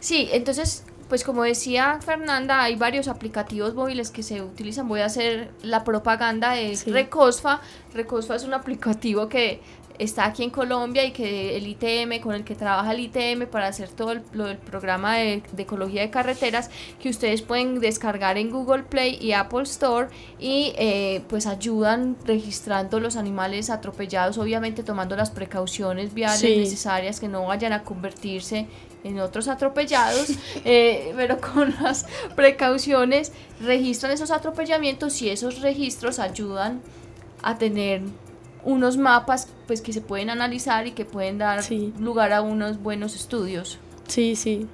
sí, entonces pues como decía Fernanda, hay varios aplicativos móviles que se utilizan. Voy a hacer la propaganda de Recosfa. Recosfa es un aplicativo que está aquí en Colombia y que el ITM, con el que trabaja el ITM para hacer todo el, lo del programa de, ecología de carreteras, que ustedes pueden descargar en Google Play y Apple Store y eh, pues ayudan registrando los animales atropellados, obviamente tomando las precauciones viales necesarias que no vayan a convertirse en otros atropellados, [laughs] eh, pero con las precauciones registran esos atropellamientos y esos registros ayudan a tener unos mapas pues que se pueden analizar y que pueden dar lugar a unos buenos estudios. Sí, sí.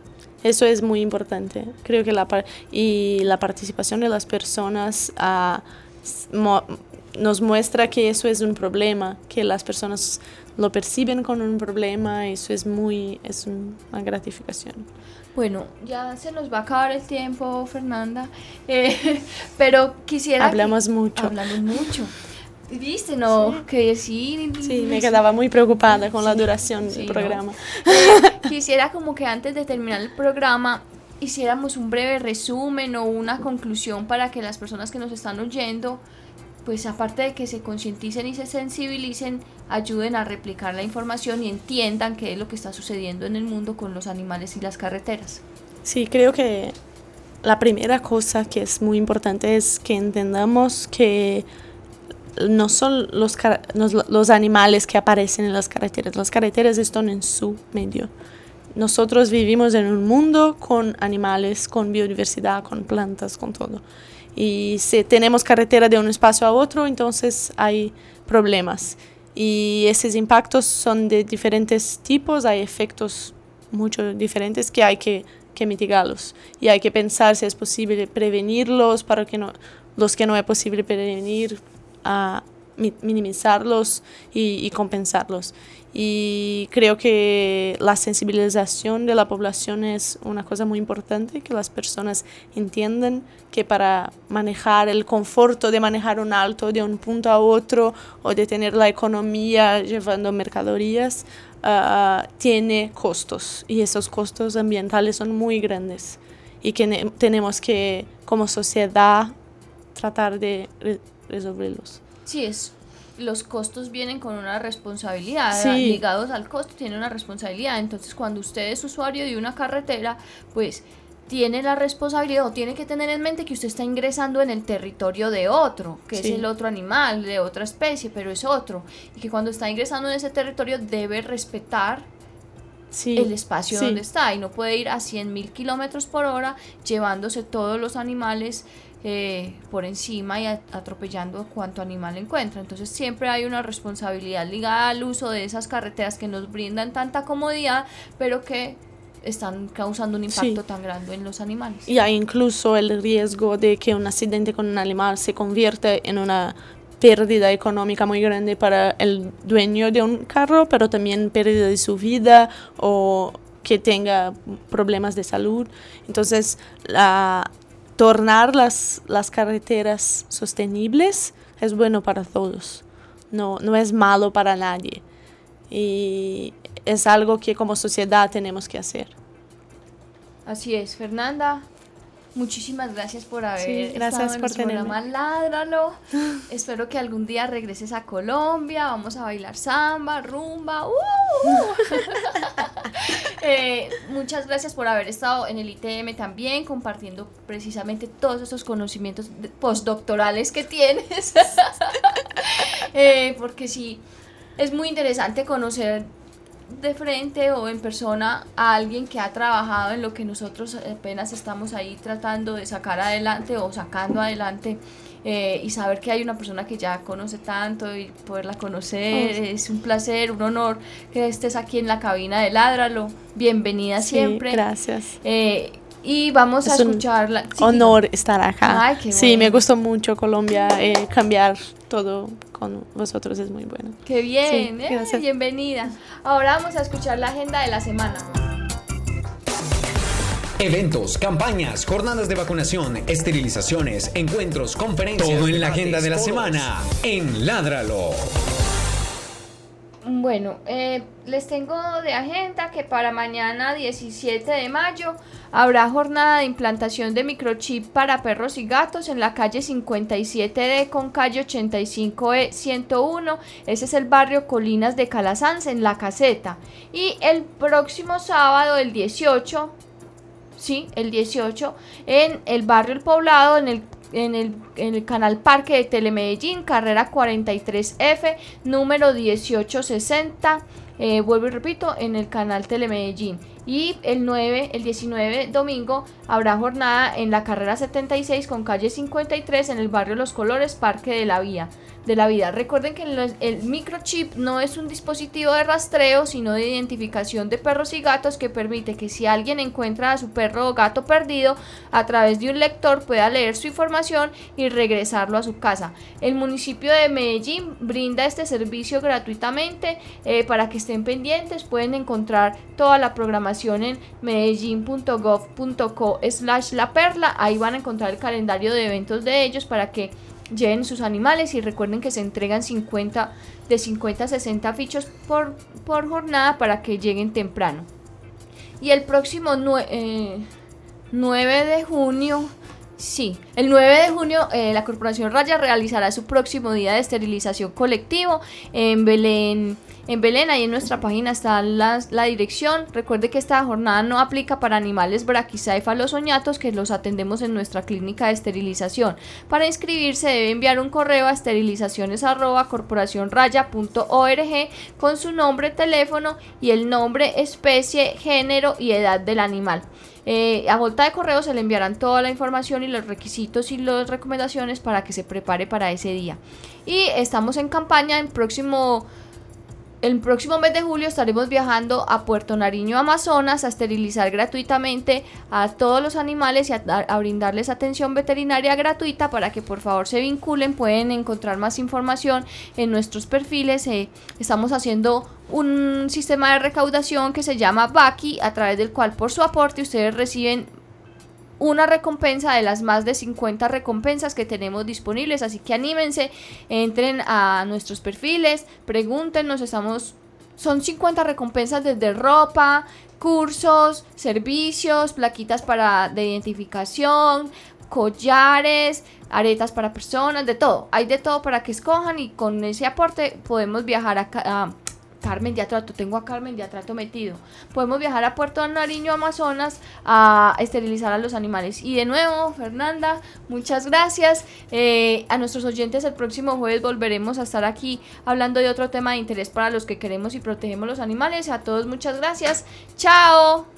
Eso es muy importante. Creo que la y la participación de las personas ah, nos muestra que eso es un problema, que las personas lo perciben como un problema, eso es muy, es una gratificación. Bueno, ya se nos va a acabar el tiempo, Fernanda, [laughs] eh, pero quisiera... Hablamos mucho. Hablamos mucho. ¿Viste? No, que sí. Sí, me quedaba muy preocupada con la duración del programa. Eh, [laughs] quisiera como que antes de terminar el programa hiciéramos un breve resumen o una conclusión para que las personas que nos están oyendo pues aparte de que se concienticen y se sensibilicen, ayuden a replicar la información y entiendan qué es lo que está sucediendo en el mundo con los animales y las carreteras. Sí, creo que la primera cosa que es muy importante es que entendamos que no son los, los animales que aparecen en las carreteras, las carreteras están en su medio. Nosotros vivimos en un mundo con animales, con biodiversidad, con plantas, con todo. Y si tenemos carretera de un espacio a otro, entonces hay problemas. Y esos impactos son de diferentes tipos, hay efectos mucho diferentes que hay que, que mitigarlos. Y hay que pensar si es posible prevenirlos para que no, los que no es posible prevenir, a minimizarlos y, compensarlos. Y creo que la sensibilización de la población es una cosa muy importante, que las personas entiendan que para manejar el conforto de manejar un alto de un punto a otro o de tener la economía llevando mercaderías, uh, tiene costos y esos costos ambientales son muy grandes y que tenemos que como sociedad tratar de resolverlos. Sí, es los costos vienen con una responsabilidad, ligados al costo tiene una responsabilidad. Entonces, cuando usted es usuario de una carretera, pues tiene la responsabilidad o tiene que tener en mente que usted está ingresando en el territorio de otro, que es el otro animal, de otra especie, pero es otro. Y que cuando está ingresando en ese territorio debe respetar el espacio donde está y no puede ir a 100 mil kilómetros por hora llevándose todos los animales eh, por encima y atropellando cuanto animal encuentra. Entonces siempre hay una responsabilidad ligada al uso de esas carreteras que nos brindan tanta comodidad, pero que están causando un impacto tan grande en los animales. Y hay incluso el riesgo de que un accidente con un animal se convierta en una pérdida económica muy grande para el dueño de un carro, pero también pérdida de su vida o que tenga problemas de salud. Entonces, la, tornar las, las carreteras sostenibles es bueno para todos, no, no es malo para nadie. Y es algo que como sociedad tenemos que hacer. Así es, Fernanda. Muchísimas gracias por haber Sí, gracias estado en por programa. Ládralo. [laughs] Espero que algún día regreses a Colombia. Vamos a bailar samba, rumba. ¡uh! [laughs] Eh, muchas gracias por haber estado en el ITM también, compartiendo precisamente todos esos conocimientos postdoctorales que tienes. [laughs] Eh, porque sí, es muy interesante conocer de frente o en persona a alguien que ha trabajado en lo que nosotros apenas estamos ahí tratando de sacar adelante o sacando adelante eh, y saber que hay una persona que ya conoce tanto y poderla conocer sí. es un placer, un honor que estés aquí en la cabina de Ládralo. Bienvenida Sí, siempre. gracias. Eh, y vamos a Es escucharla. Sí, Honor estar acá. Ay, qué sí, me bueno. gustó mucho Colombia. eh, cambiar todo con vosotros es muy bueno. Qué bien, Sí, eh, bienvenida. Ahora vamos a escuchar la agenda de la semana. Eventos, campañas, jornadas de vacunación, esterilizaciones, encuentros, conferencias. Todo en la agenda de la semana en Ládralo. Bueno, eh, les tengo de agenda que para mañana 17 de mayo habrá jornada de implantación de microchip para perros y gatos en la calle 57D con calle 85E 101. Ese es el barrio Colinas de Calasanz en La Caseta. Y el próximo sábado, el 18, sí, el 18, en el barrio El Poblado, en el, en el, en el canal Parque de Telemedellín, carrera 43F, número 1860. Eh, vuelvo y repito, en el canal Telemedellín. Y el 9, el 19 domingo, habrá jornada en la carrera 76 con calle 53 en el barrio Los Colores, Parque de la Vía de la vida. Recuerden que el microchip no es un dispositivo de rastreo, sino de identificación de perros y gatos que permite que si alguien encuentra a su perro o gato perdido, a través de un lector pueda leer su información y regresarlo a su casa. El municipio de Medellín brinda este servicio gratuitamente eh, para que estén pendientes. Pueden encontrar toda la programación en medellín.gov.co slash la perla. Ahí van a encontrar el calendario de eventos de ellos para que lleven sus animales y recuerden que se entregan 50 de 50 a 60 fichos por, por jornada para que lleguen temprano. Y el próximo eh, 9 de junio, sí, el 9 de junio eh, la Corporación Raya realizará su próximo día de esterilización colectivo en Belén. En Belén, ahí en nuestra página está la, dirección. Recuerde que esta jornada no aplica para animales braquicéfalos o ñatos que los atendemos en nuestra clínica de esterilización. Para inscribirse debe enviar un correo a esterilizaciones@corporacionraya.org con su nombre, teléfono y el nombre, especie, género y edad del animal. Eh, a vuelta de correo se le enviarán toda la información y los requisitos y las recomendaciones para que se prepare para ese día. Y estamos en campaña en próximo el próximo mes de julio estaremos viajando a Puerto Nariño, Amazonas, a esterilizar gratuitamente a todos los animales y a, dar- a brindarles atención veterinaria gratuita para que por favor se vinculen. Pueden encontrar más información en nuestros perfiles. eh, estamos haciendo un sistema de recaudación que se llama Baki, a través del cual por su aporte ustedes reciben una recompensa de las más de 50 recompensas que tenemos disponibles. Así que anímense, entren a nuestros perfiles, pregúntenos, estamos... Son 50 recompensas desde ropa, cursos, servicios, plaquitas para de identificación, collares, aretas para personas, de todo. Hay de todo para que escojan y con ese aporte podemos viajar a, a Carmen de Atrato, tengo a Carmen de Atrato metido. Podemos viajar a Puerto Nariño, Amazonas, a esterilizar a los animales. Y de nuevo, Fernanda, muchas gracias. Eh, a nuestros oyentes, el próximo jueves volveremos a estar aquí hablando de otro tema de interés para los que queremos y protegemos los animales. A todos, muchas gracias. Chao.